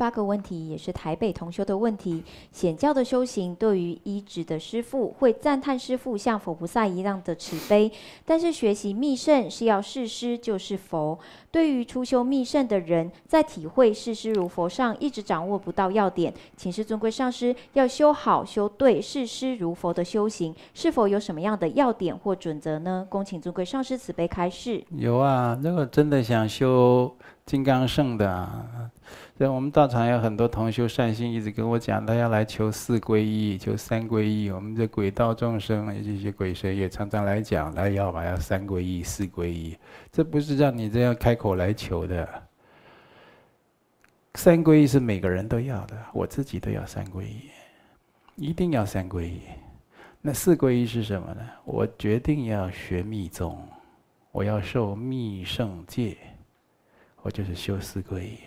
八个问题也是台北同修的问题：显教的修行，对于依止的师父会赞叹师父像佛菩萨一样的慈悲，但是学习密圣是要视师就是佛。对于初修密圣的人，在体会视师如佛上一直掌握不到要点，请示尊贵上师，要修好修对视师如佛的修行，是否有什么样的要点或准则呢？恭请尊贵上师慈悲开示。有啊，如果真的想修金刚圣的啊。对，我们道场有很多同修善心，一直跟我讲，他要来求四皈依，求三皈依。我们这鬼道众生，这些鬼神也常常来讲，来要嘛要三皈依、四皈依。这不是让你这样开口来求的。三皈依是每个人都要的，我自己都要三皈依，一定要三皈依。那四皈依是什么呢？我决定要学密宗，我要受密圣戒，我就是修四皈依。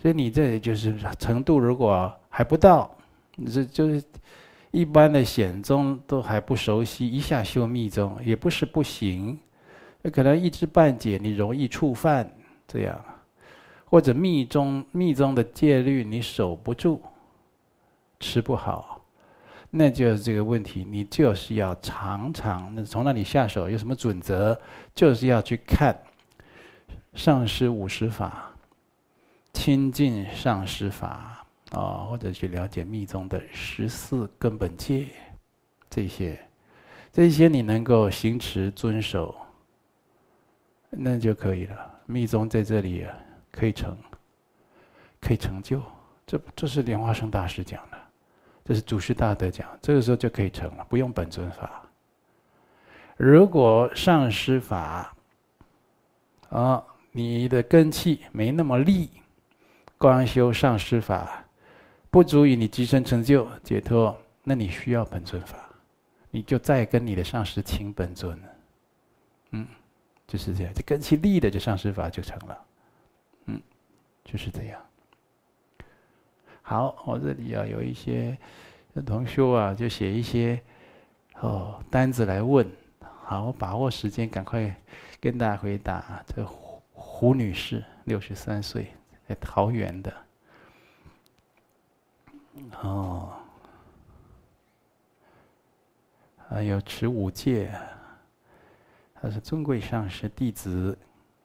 所以你这里就是程度，如果还不到，这就是一般的显宗都还不熟悉，一下修密宗也不是不行，可能一知半解，你容易触犯这样，或者密宗密宗的戒律你守不住，持不好，那就是这个问题。你就是要常常那从那里下手？有什么准则？就是要去看上师五十法。亲近上师法啊，或者去了解密宗的十四根本戒，这些，这些你能够行持遵守，那就可以了。密宗在这里可以成，可以成就。这这是莲花生大师讲的，这是祖师大德讲，这个时候就可以成了，不用本尊法。如果上师法啊，你的根器没那么利。光修上师法不足以你即生成就解脱，那你需要本尊法，你就再跟你的上师请本尊。嗯，就是这样，就根器利的，这上师法就成了。嗯，就是这样。好，我这里要有一些同修啊，就写一些哦单子来问。好，我把握时间，赶快跟大家回答。这胡胡女士，六十三岁。在桃园的，哦，还有持五戒，他是尊贵上师弟子，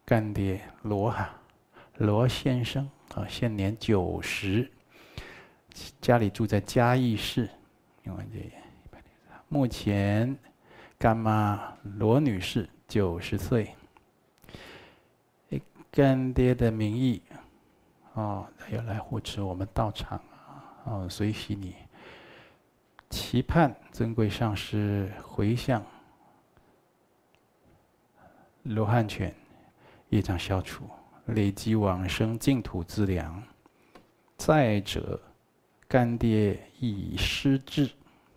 干爹罗哈罗先生啊，现年九十，家里住在嘉义市，因为这目前干妈罗女士九十岁，以干爹的名义。哦，要来护持我们道场啊！哦，随喜你，期盼尊贵上师回向，罗汉拳业障消除，累积往生净土资粮。再者，干爹已失智，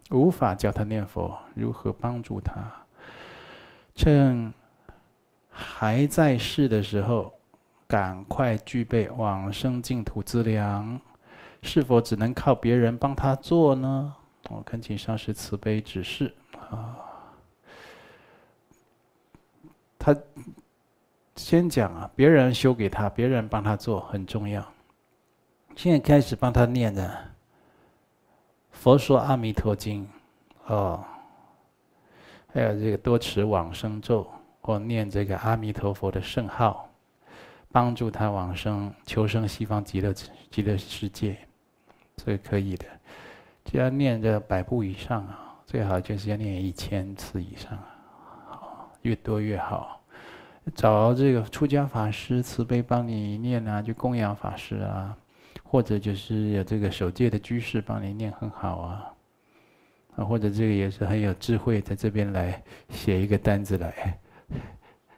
无法教他念佛，如何帮助他？趁还在世的时候。赶快具备往生净土资粮，是否只能靠别人帮他做呢？我恳请上师慈悲指示啊！他先讲啊，别人修给他，别人帮他做很重要。现在开始帮他念的《佛说阿弥陀经》哦，还有这个多持往生咒，或念这个阿弥陀佛的圣号。帮助他往生，求生西方极乐极乐世界，这个可以的。只要念这百部以上啊，最好就是要念一千次以上啊，好，越多越好。找这个出家法师慈悲帮你念啊，就供养法师啊，或者就是有这个守戒的居士帮你念很好啊，啊，或者这个也是很有智慧，在这边来写一个单子来。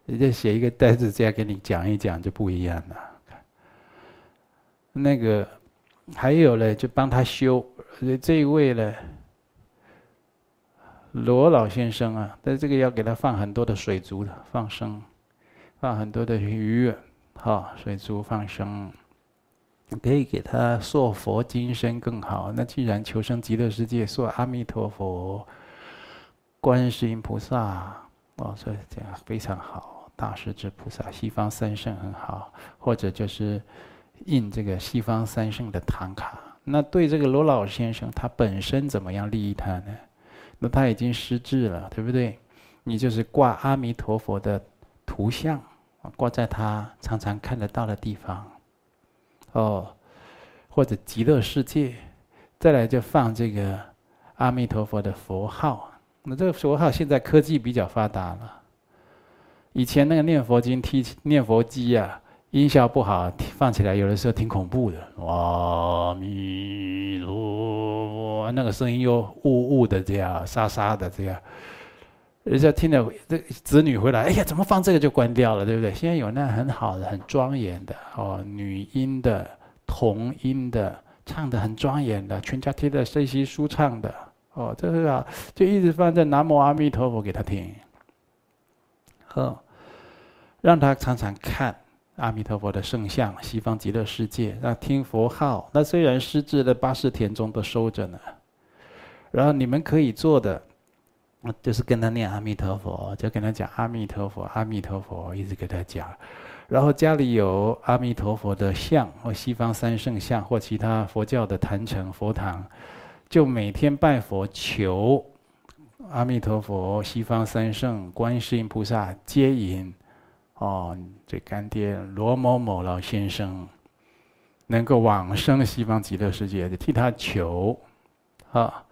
人家写一个单子，这样给你讲一讲就不一样了。那个还有呢，就帮他修。这一位呢，罗老先生啊，但这个要给他放很多的水族的放生，放很多的鱼，哈，水族放生，可以给他塑佛金身更好。那既然求生极乐世界，塑阿弥陀佛、观世音菩萨，哦，所以这样非常好。大势至菩萨、西方三圣很好，或者就是印这个西方三圣的唐卡。那对这个罗老先生，他本身怎么样利益他呢？那他已经失智了，对不对？你就是挂阿弥陀佛的图像，挂在他常常看得到的地方，哦，或者极乐世界，再来就放这个阿弥陀佛的佛号。那这个佛号现在科技比较发达了，以前那个念佛经、听念佛机啊。音效不好，放起来有的时候挺恐怖的。阿弥陀佛，那个声音又呜呜的这样，沙沙的这样。人家听了这子女回来，哎呀，怎么放这个就关掉了，对不对？现在有那很好的、很庄严的哦，女音的、童音的，唱得很庄严的，全家听得声息舒畅的哦，这个啊，就一直放在南无阿弥陀佛给他听，哦，让他常常看。阿弥陀佛的圣像，西方极乐世界，那听佛号，那虽然失智的八识田中都收着呢。然后你们可以做的，就是跟他念阿弥陀佛，就跟他讲阿弥陀佛，阿弥陀佛，一直给他讲。然后家里有阿弥陀佛的像，或西方三圣像，或其他佛教的坛城佛堂，就每天拜佛求阿弥陀佛、西方三圣、观世音菩萨接引。哦，这干爹罗某某老先生能够往生西方极乐世界，就替他求，啊，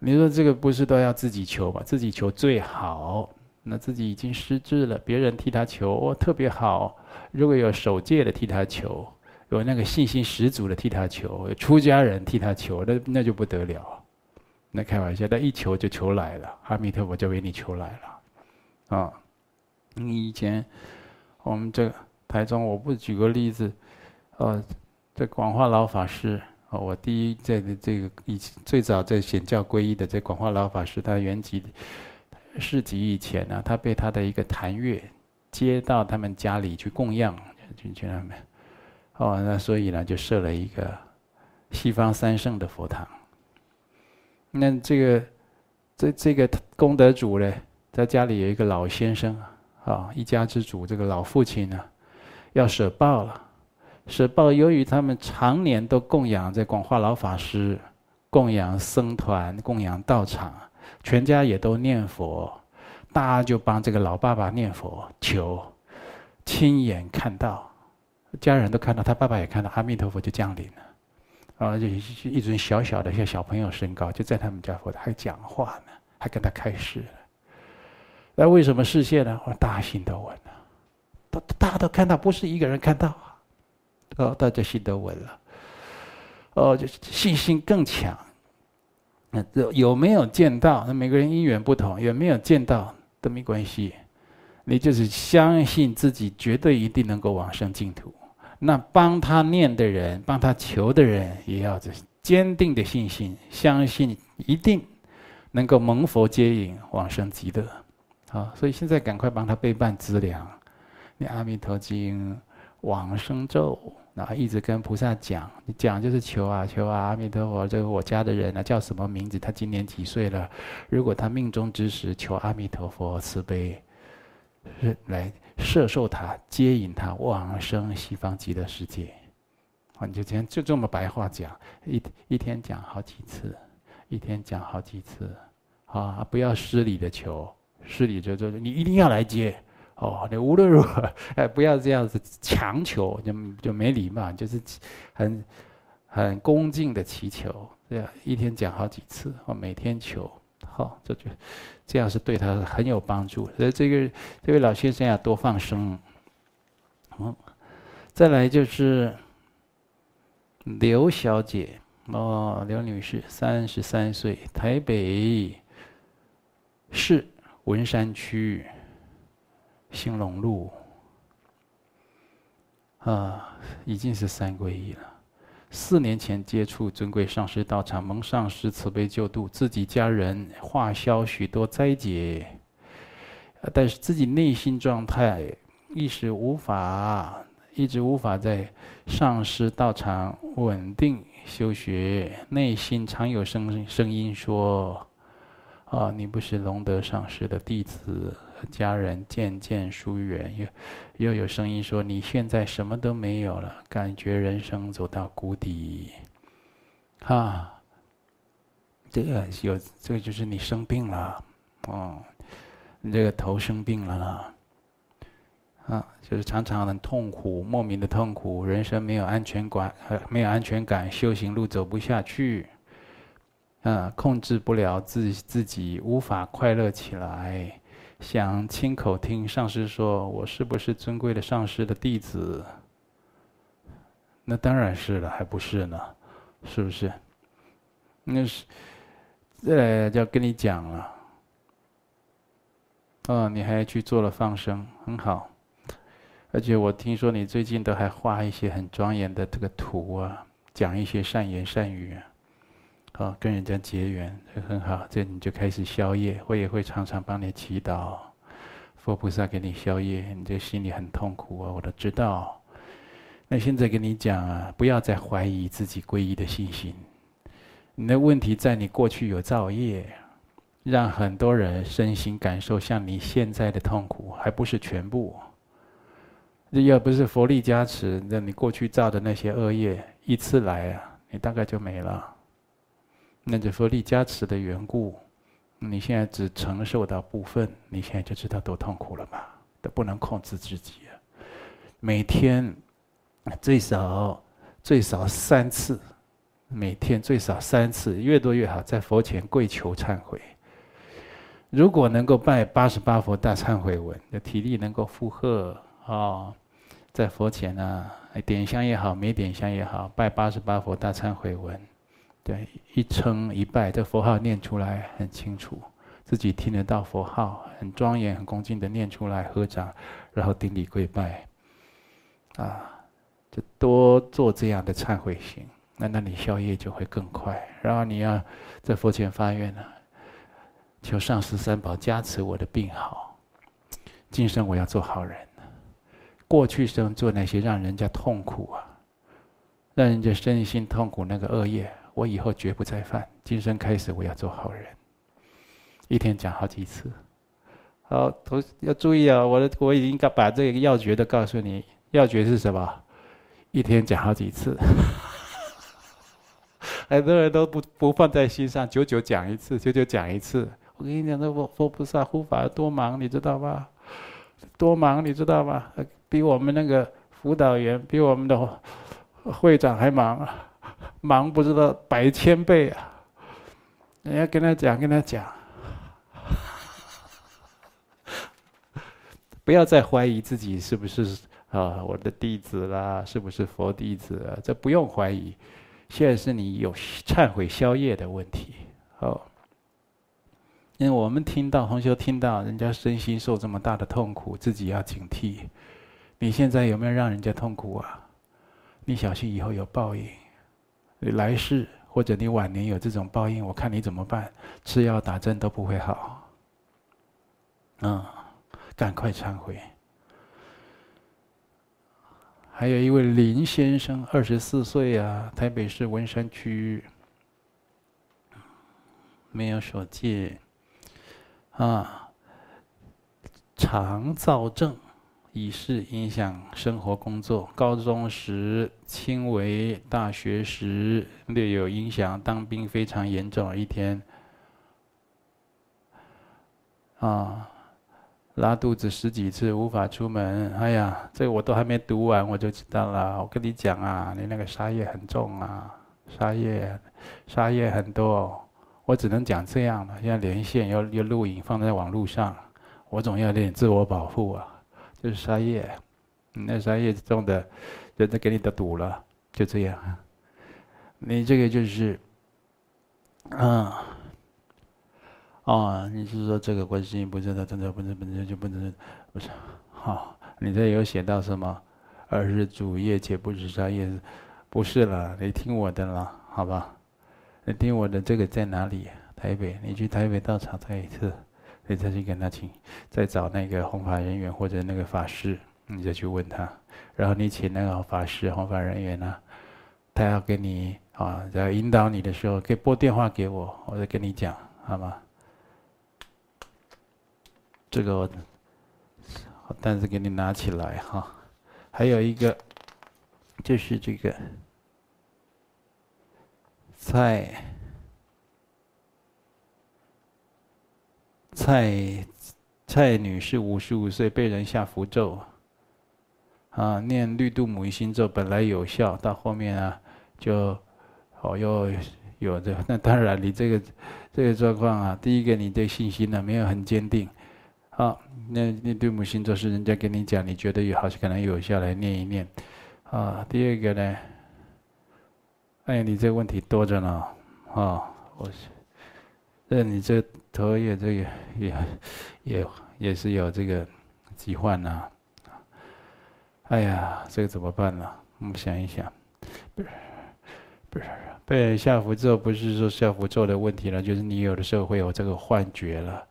你说这个不是都要自己求吧？自己求最好。那自己已经失智了，别人替他求，哦，特别好。如果有守戒的替他求，有那个信心十足的替他求，有出家人替他求，那那就不得了。那开玩笑，那一求就求来了，阿弥陀佛就为你求来了，啊。你以前，我们这台中，我不举个例子，呃，这广化老法师，哦，我第一这个这个以最早在显教皈依的这广化老法师，他原籍市集以前呢，他被他的一个坛乐接到他们家里去供养，就去他们，哦，那所以呢，就设了一个西方三圣的佛堂。那这个这这个功德主呢，在家里有一个老先生啊。啊，一家之主，这个老父亲呢，要舍报了。舍报，由于他们常年都供养在广化老法师，供养僧团，供养道场，全家也都念佛，大家就帮这个老爸爸念佛求，亲眼看到，家人都看到，他爸爸也看到，阿弥陀佛就降临了，啊，就一尊小小的像小朋友身高，就在他们家佛台还讲话呢，还跟他开示。那为什么视线呢？我大家心都稳了，大大家都看到，不是一个人看到啊，哦，大家心都稳了，哦，就信心更强。那有有没有见到？那每个人因缘不同，有没有见到都没关系，你就是相信自己绝对一定能够往生净土。那帮他念的人，帮他求的人，也要这坚定的信心，相信一定能够蒙佛接引往生极乐。好，所以现在赶快帮他备办资粮，念阿弥陀经、往生咒，然后一直跟菩萨讲，你讲就是求啊求啊，阿弥陀佛，这个我家的人啊叫什么名字？他今年几岁了？如果他命中之时，求阿弥陀佛慈悲，来摄受他，接引他往生西方极乐世界。啊，你就这样就这么白话讲，一一天讲好几次，一天讲好几次，啊，不要失礼的求。是你就就你一定要来接哦，你无论如何 哎，不要这样子强求，就就没礼貌，就是很很恭敬的祈求，这样一天讲好几次，我，每天求，好，这就这样是对他很有帮助。所以这个这位老先生要多放生。嗯，再来就是刘小姐哦，刘女士，三十三岁，台北市。文山区兴隆路啊，已经是三皈依了。四年前接触尊贵上师道场，蒙上师慈悲救度，自己家人化消许多灾劫，但是自己内心状态一时无法，一直无法在上师道场稳定修学，内心常有声声音说。啊，你不是龙德上师的弟子，家人渐渐疏远，又又有声音说你现在什么都没有了，感觉人生走到谷底，哈。这个有，这个就是你生病了，哦，你这个头生病了啦，啊，就是常常很痛苦，莫名的痛苦，人生没有安全感，没有安全感，修行路走不下去，啊，控制不了自自己，无法快乐起来，想亲口听上师说，我是不是尊贵的上师的弟子？那当然是了，还不是呢，是不是？那是。再来就要跟你讲了，哦，你还去做了放生，很好。而且我听说你最近都还画一些很庄严的这个图啊，讲一些善言善语啊，啊，跟人家结缘，这很好。这你就开始消业，我也会常常帮你祈祷，佛菩萨给你消业。你这心里很痛苦啊，我都知道。那现在跟你讲啊，不要再怀疑自己皈依的信心。你的问题在你过去有造业，让很多人身心感受像你现在的痛苦，还不是全部。要不是佛力加持，那你过去造的那些恶业一次来啊，你大概就没了。那就说力加持的缘故，你现在只承受到部分，你现在就知道多痛苦了吧？都不能控制自己啊！每天最少最少三次。每天最少三次，越多越好，在佛前跪求忏悔。如果能够拜八十八佛大忏悔文，的体力能够负荷啊、哦，在佛前呢、啊，点香也好，没点香也好，拜八十八佛大忏悔文，对，一称一拜，这佛号念出来很清楚，自己听得到佛号，很庄严、很恭敬的念出来，合掌，然后顶礼跪拜，啊，就多做这样的忏悔行。那那你消业就会更快，然后你要在佛前发愿呢，求上师三宝加持我的病好，今生我要做好人，过去生做那些让人家痛苦啊，让人家身心痛苦那个恶业，我以后绝不再犯。今生开始我要做好人，一天讲好几次。好，同要注意啊，我的我已经把这个要诀都告诉你，要诀是什么？一天讲好几次。很多人都不不放在心上，久久讲一次，久久讲一次。我跟你讲，这佛佛菩萨护法多忙，你知道吧？多忙，你知道吧？比我们那个辅导员，比我们的会长还忙，忙不知道百千倍啊！人家跟他讲，跟他讲，不要再怀疑自己是不是啊我的弟子啦，是不是佛弟子啊？这不用怀疑。现在是你有忏悔消业的问题，哦，因为我们听到同学听到人家身心受这么大的痛苦，自己要警惕。你现在有没有让人家痛苦啊？你小心以后有报应，你来世或者你晚年有这种报应，我看你怎么办？吃药打针都不会好。嗯，赶快忏悔。还有一位林先生，二十四岁啊，台北市文山区，没有守戒，啊，肠燥症，已是影响生活工作。高中时轻微，大学时略有影响，当兵非常严重。一天，啊。拉肚子十几次，无法出门。哎呀，这我都还没读完，我就知道了。我跟你讲啊，你那个杀业很重啊，杀业，杀业很多。我只能讲这样了。现在连线要要录影放在网络上，我总要有点自我保护啊。就是杀业，你那杀业重的，人家给你的堵了，就这样。你这个就是，啊。哦，你是说这个观世音菩萨他真的不是本身就不能不是？好，你这有写到什么？而是主业且不是杀业，不是了。你听我的了，好吧？你听我的，这个在哪里？台北，你去台北道场再一次，你再去跟他请，再找那个弘法人员或者那个法师，你再去问他。然后你请那个法师、弘法人员呢，他要给你啊，在引导你的时候，可以拨电话给我，我再跟你讲，好吗？这个我。单子给你拿起来哈。还有一个，就是这个在蔡蔡女士，五十五岁，被人下符咒，啊，念绿度母一心咒本来有效，到后面啊就哦又有的，那当然你这个这个状况啊，第一个你对信心呢没有很坚定。啊，那那对母心咒是人家跟你讲，你觉得有好像可能有效，来念一念。啊，第二个呢，哎，你这个问题多着呢。啊，我是，那你这头也这个也也也是有这个疾患呐。哎呀，这个怎么办呢？我们想一想，不是不是被人下符咒，不是说下符咒的问题了，就是你有的时候会有这个幻觉了。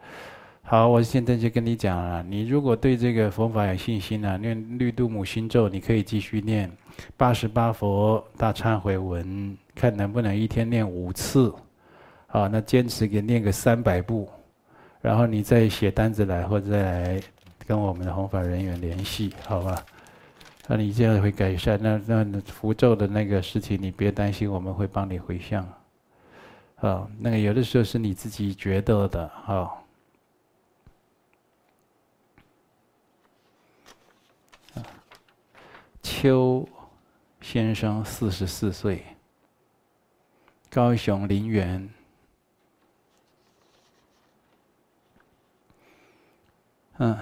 好，我现在就跟你讲了。你如果对这个佛法有信心呢、念绿度母心咒，你可以继续念八十八佛大忏悔文，看能不能一天念五次。好，那坚持给念个三百部，然后你再写单子来，或者再来跟我们的弘法人员联系，好吧？那你这样会改善。那那符咒的那个事情，你别担心，我们会帮你回向。好，那个有的时候是你自己觉得的，好。邱先生，四十四岁，高雄林园。嗯，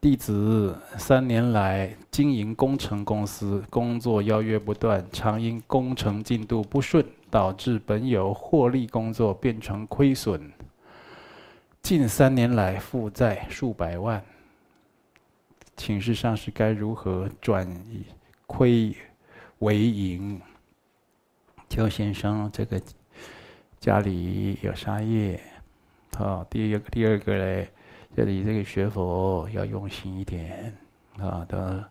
弟子三年来经营工程公司，工作邀约不断，常因工程进度不顺，导致本有获利工作变成亏损。近三年来负债数百万。请示上师该如何转亏为盈？邱先生，这个家里有杀业，好，第一个第二个嘞，这里这个学佛要用心一点，啊，的，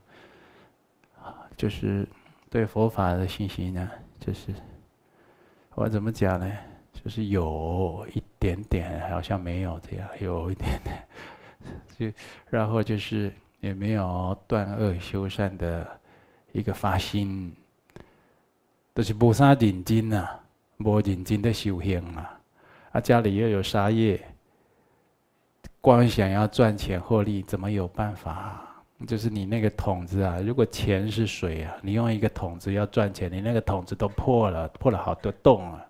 就是对佛法的信心呢，就是我怎么讲呢？就是有一点点，好像没有这样，有一点点，就然后就是。也没有断恶修善的一个发心，都、是无啥认真呐，无认真的修行啊！啊，家里又有杀业，光想要赚钱获利，怎么有办法？就是你那个桶子啊，如果钱是水啊，你用一个桶子要赚钱，你那个桶子都破了，破了好多洞啊，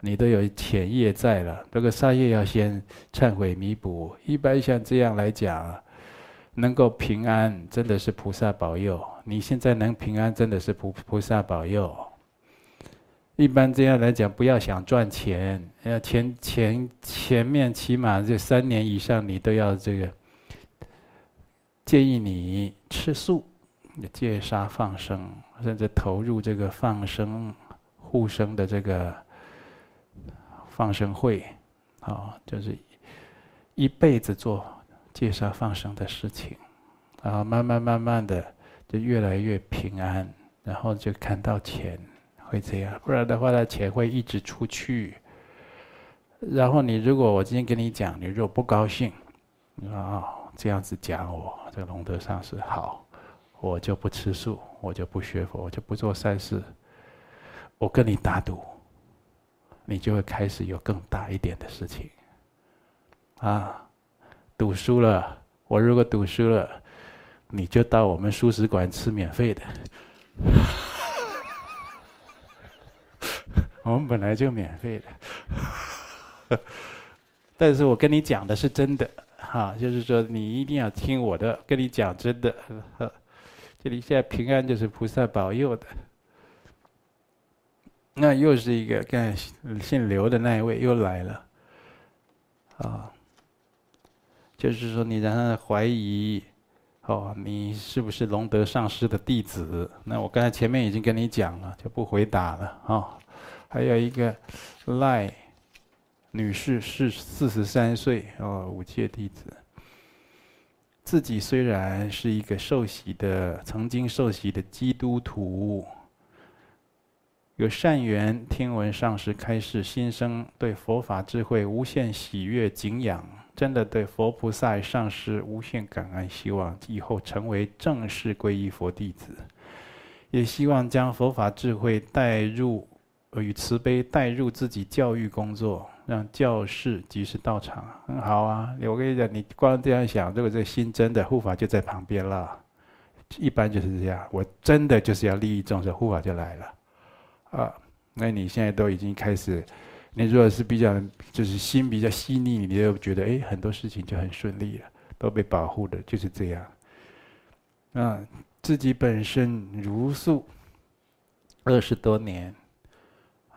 你都有钱业在了。这个杀业要先忏悔弥补。一般像这样来讲。能够平安，真的是菩萨保佑。你现在能平安，真的是菩菩萨保佑。一般这样来讲，不要想赚钱，要前前前面起码这三年以上，你都要这个。建议你吃素，戒杀放生，甚至投入这个放生护生的这个放生会，啊，就是一辈子做。戒杀放生的事情，然后慢慢慢慢的就越来越平安，然后就看到钱会这样，不然的话，他钱会一直出去。然后你如果我今天跟你讲，你如果不高兴，啊、这样子讲我，这个龙德上师好，我就不吃素，我就不学佛，我就不做善事。我跟你打赌，你就会开始有更大一点的事情，啊。赌输了，我如果赌输了，你就到我们素食馆吃免费的。我们本来就免费的，但是我跟你讲的是真的，哈，就是说你一定要听我的，跟你讲真的。这里现在平安就是菩萨保佑的。那又是一个看姓刘的那一位又来了，啊。就是说，你让他怀疑，哦，你是不是龙德上师的弟子？那我刚才前面已经跟你讲了，就不回答了啊、还有一个赖女士是四十三岁哦，五戒弟子。自己虽然是一个受洗的，曾经受洗的基督徒，有善缘，听闻上师开示，心生对佛法智慧无限喜悦敬仰。真的对佛菩萨上师无限感恩，希望以后成为正式皈依佛弟子，也希望将佛法智慧带入与慈悲带入自己教育工作，让教室及时到场，很好啊！我跟你讲，你光这样想，如果这个心真的护法就在旁边了，一般就是这样。我真的就是要利益众生，护法就来了，啊！那你现在都已经开始，你如果是比较就是心比较细腻，你就觉得哎，很多事情就很顺利了，都被保护的，就是这样。啊，自己本身茹素二十多年。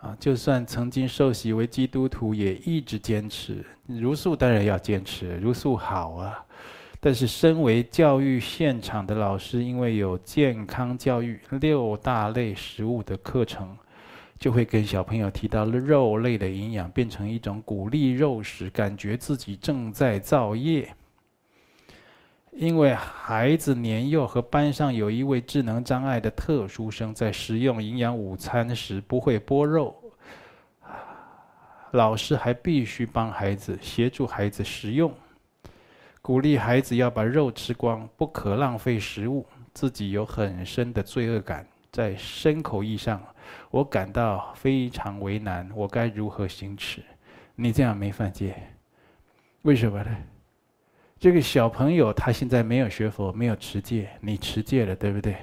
啊，就算曾经受洗为基督徒，也一直坚持茹素，当然要坚持茹素好啊。但是，身为教育现场的老师，因为有健康教育六大类食物的课程，就会跟小朋友提到了肉类的营养，变成一种鼓励肉食，感觉自己正在造业。因为孩子年幼和班上有一位智能障碍的特殊生，在食用营养午餐时不会剥肉，老师还必须帮孩子协助孩子食用，鼓励孩子要把肉吃光，不可浪费食物。自己有很深的罪恶感，在牲口意上，我感到非常为难，我该如何行持？你这样没犯戒，为什么呢？这个小朋友他现在没有学佛，没有持戒，你持戒了，对不对？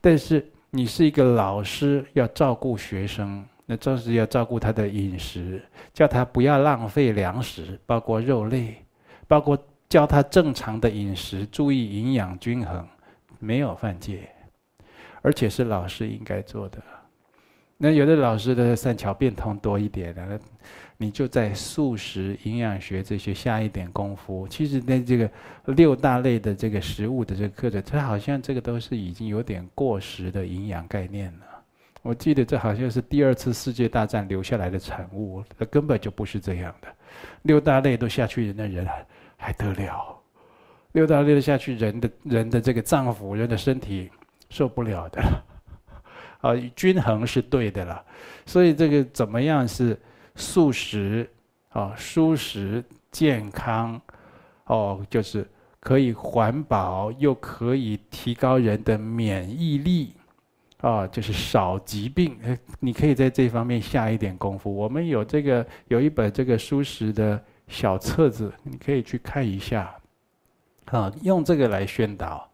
但是你是一个老师，要照顾学生，那正是要照顾他的饮食，叫他不要浪费粮食，包括肉类，包括教他正常的饮食，注意营养均衡，没有犯戒，而且是老师应该做的。那有的老师的善巧变通多一点的。你就在素食、营养学这些下一点功夫。其实，在这个六大类的这个食物的这个课程，它好像这个都是已经有点过时的营养概念了。我记得这好像是第二次世界大战留下来的产物，它根本就不是这样的。六大类都下去，那人还还得了？六大类都下去，人的人的这个脏腑、人的身体受不了的。啊，均衡是对的了。所以这个怎么样是？素食，啊，蔬食健康，哦，就是可以环保，又可以提高人的免疫力，啊，就是少疾病。你可以在这方面下一点功夫。我们有这个有一本这个蔬食的小册子，你可以去看一下，啊，用这个来宣导。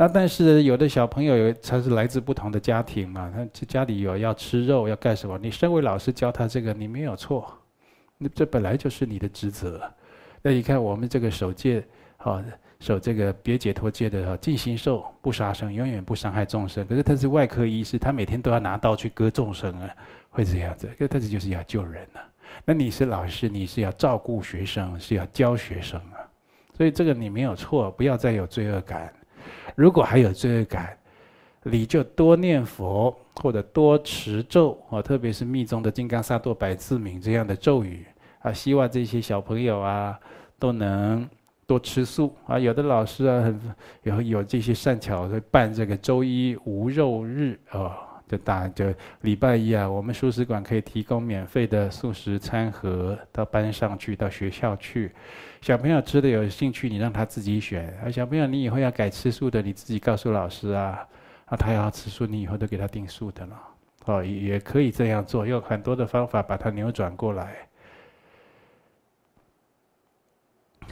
那但是有的小朋友有他是来自不同的家庭嘛，他家里有要吃肉要干什么？你身为老师教他这个，你没有错，那这本来就是你的职责。那你看我们这个守戒，啊，守这个别解脱戒的尽形寿不杀生，永远不伤害众生。可是他是外科医师，他每天都要拿刀去割众生啊，会这样子？可他这就是要救人啊。那你是老师，你是要照顾学生，是要教学生啊。所以这个你没有错，不要再有罪恶感。如果还有罪恶感，你就多念佛或者多持咒啊，特别是密宗的金刚萨埵百字明这样的咒语啊，希望这些小朋友啊都能多吃素啊。有的老师啊，有有这些善巧会办这个周一无肉日啊，就大就礼拜一啊，我们素食馆可以提供免费的素食餐盒到班上去，到学校去。小朋友吃的有兴趣，你让他自己选。啊，小朋友，你以后要改吃素的，你自己告诉老师啊。啊，他要吃素，你以后都给他订素的了。哦，也可以这样做，用很多的方法把它扭转过来。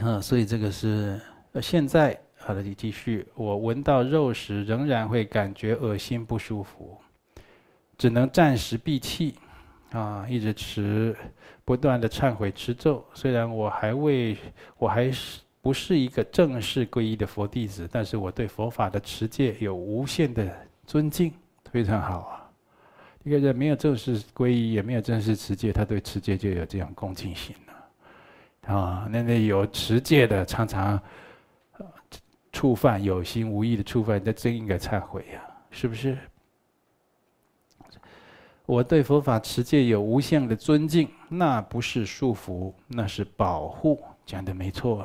啊，所以这个是现在好的，你继续。我闻到肉食仍然会感觉恶心不舒服，只能暂时闭气。啊，一直持，不断的忏悔持咒。虽然我还未，我还是不是一个正式皈依的佛弟子，但是我对佛法的持戒有无限的尊敬，非常好啊。一个人没有正式皈依，也没有正式持戒，他对持戒就有这样恭敬心了。啊，那那有持戒的，常常触犯有心无意的触犯，那真应该忏悔呀，是不是？我对佛法持戒有无限的尊敬，那不是束缚，那是保护。讲的没错，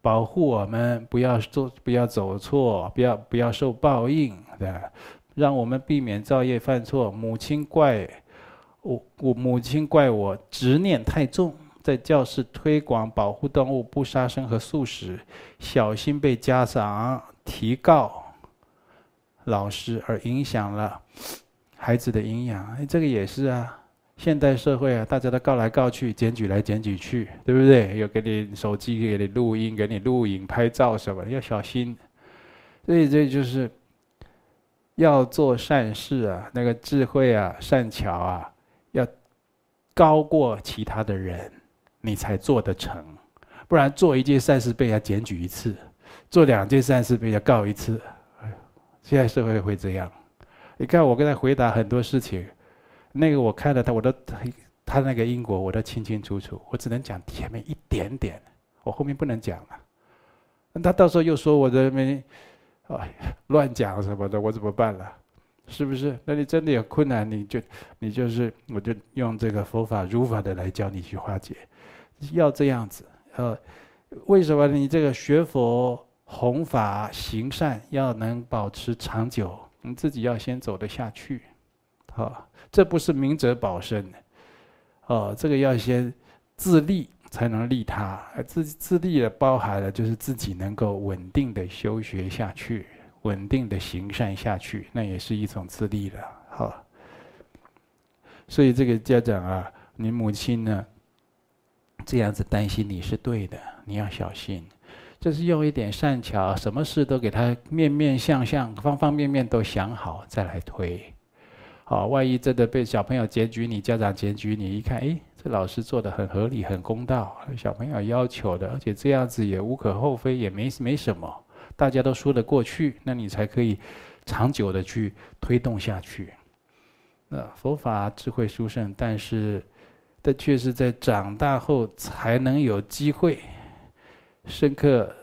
保护我们不要做，不要走错，不要不要受报应，的？让我们避免造业犯错。母亲怪我，我母亲怪我执念太重，在教室推广保护动物不杀生和素食，小心被家长提告老师而影响了孩子的营养。哎，这个也是啊。现代社会啊，大家都告来告去，检举来检举去，对不对？有给你手机给你录音，给你录影、拍照什么，要小心。所以这就是要做善事啊，那个智慧啊、善巧啊，要高过其他的人，你才做得成。不然做一件善事被人家检举一次，做两件善事被人家告一次。哎，现在社会会这样。你看我跟他回答很多事情。那个我看了他，我都他那个因果我都清清楚楚，我只能讲前面一点点，我后面不能讲了。那他到时候又说我这边，哎，乱讲什么的，我怎么办了？是不是？那你真的有困难，你就你就是，我就用这个佛法如法的来教你去化解，要这样子。呃，为什么你这个学佛弘法行善要能保持长久？你自己要先走得下去，好。这不是明哲保身，哦，这个要先自立才能利他，自自立的包含了就是自己能够稳定的修学下去，稳定的行善下去，那也是一种自立了，好。所以这个家长啊，你母亲呢，这样子担心你是对的，你要小心，就是用一点善巧，什么事都给他面面相向，方方面面都想好再来推。好，万一真的被小朋友检举你，家长检举你，一看，哎，这老师做的很合理、很公道，小朋友要求的，而且这样子也无可厚非，也没没什么，大家都说得过去，那你才可以长久的去推动下去。那佛法智慧殊胜，但是，这却是在长大后才能有机会深刻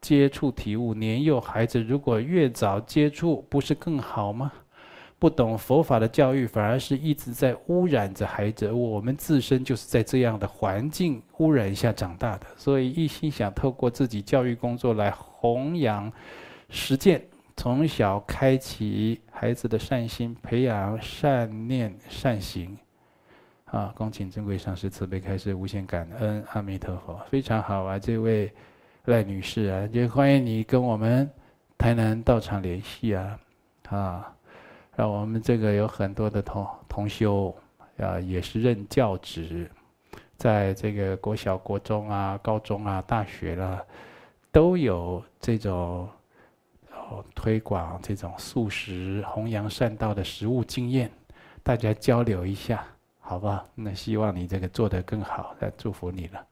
接触体悟。年幼孩子如果越早接触，不是更好吗？不懂佛法的教育，反而是一直在污染着孩子。我们自身就是在这样的环境污染下长大的，所以一心想透过自己教育工作来弘扬实践，从小开启孩子的善心，培养善念善行。啊，恭请珍贵上师慈悲开示，无限感恩阿弥陀佛，非常好啊！这位赖女士啊，也欢迎你跟我们台南道场联系啊，啊。让我们这个有很多的同同修，啊，也是任教职，在这个国小、国中啊、高中啊、大学啦、啊，都有这种哦推广这种素食、弘扬善道的食物经验，大家交流一下，好吧？那希望你这个做得更好，来祝福你了。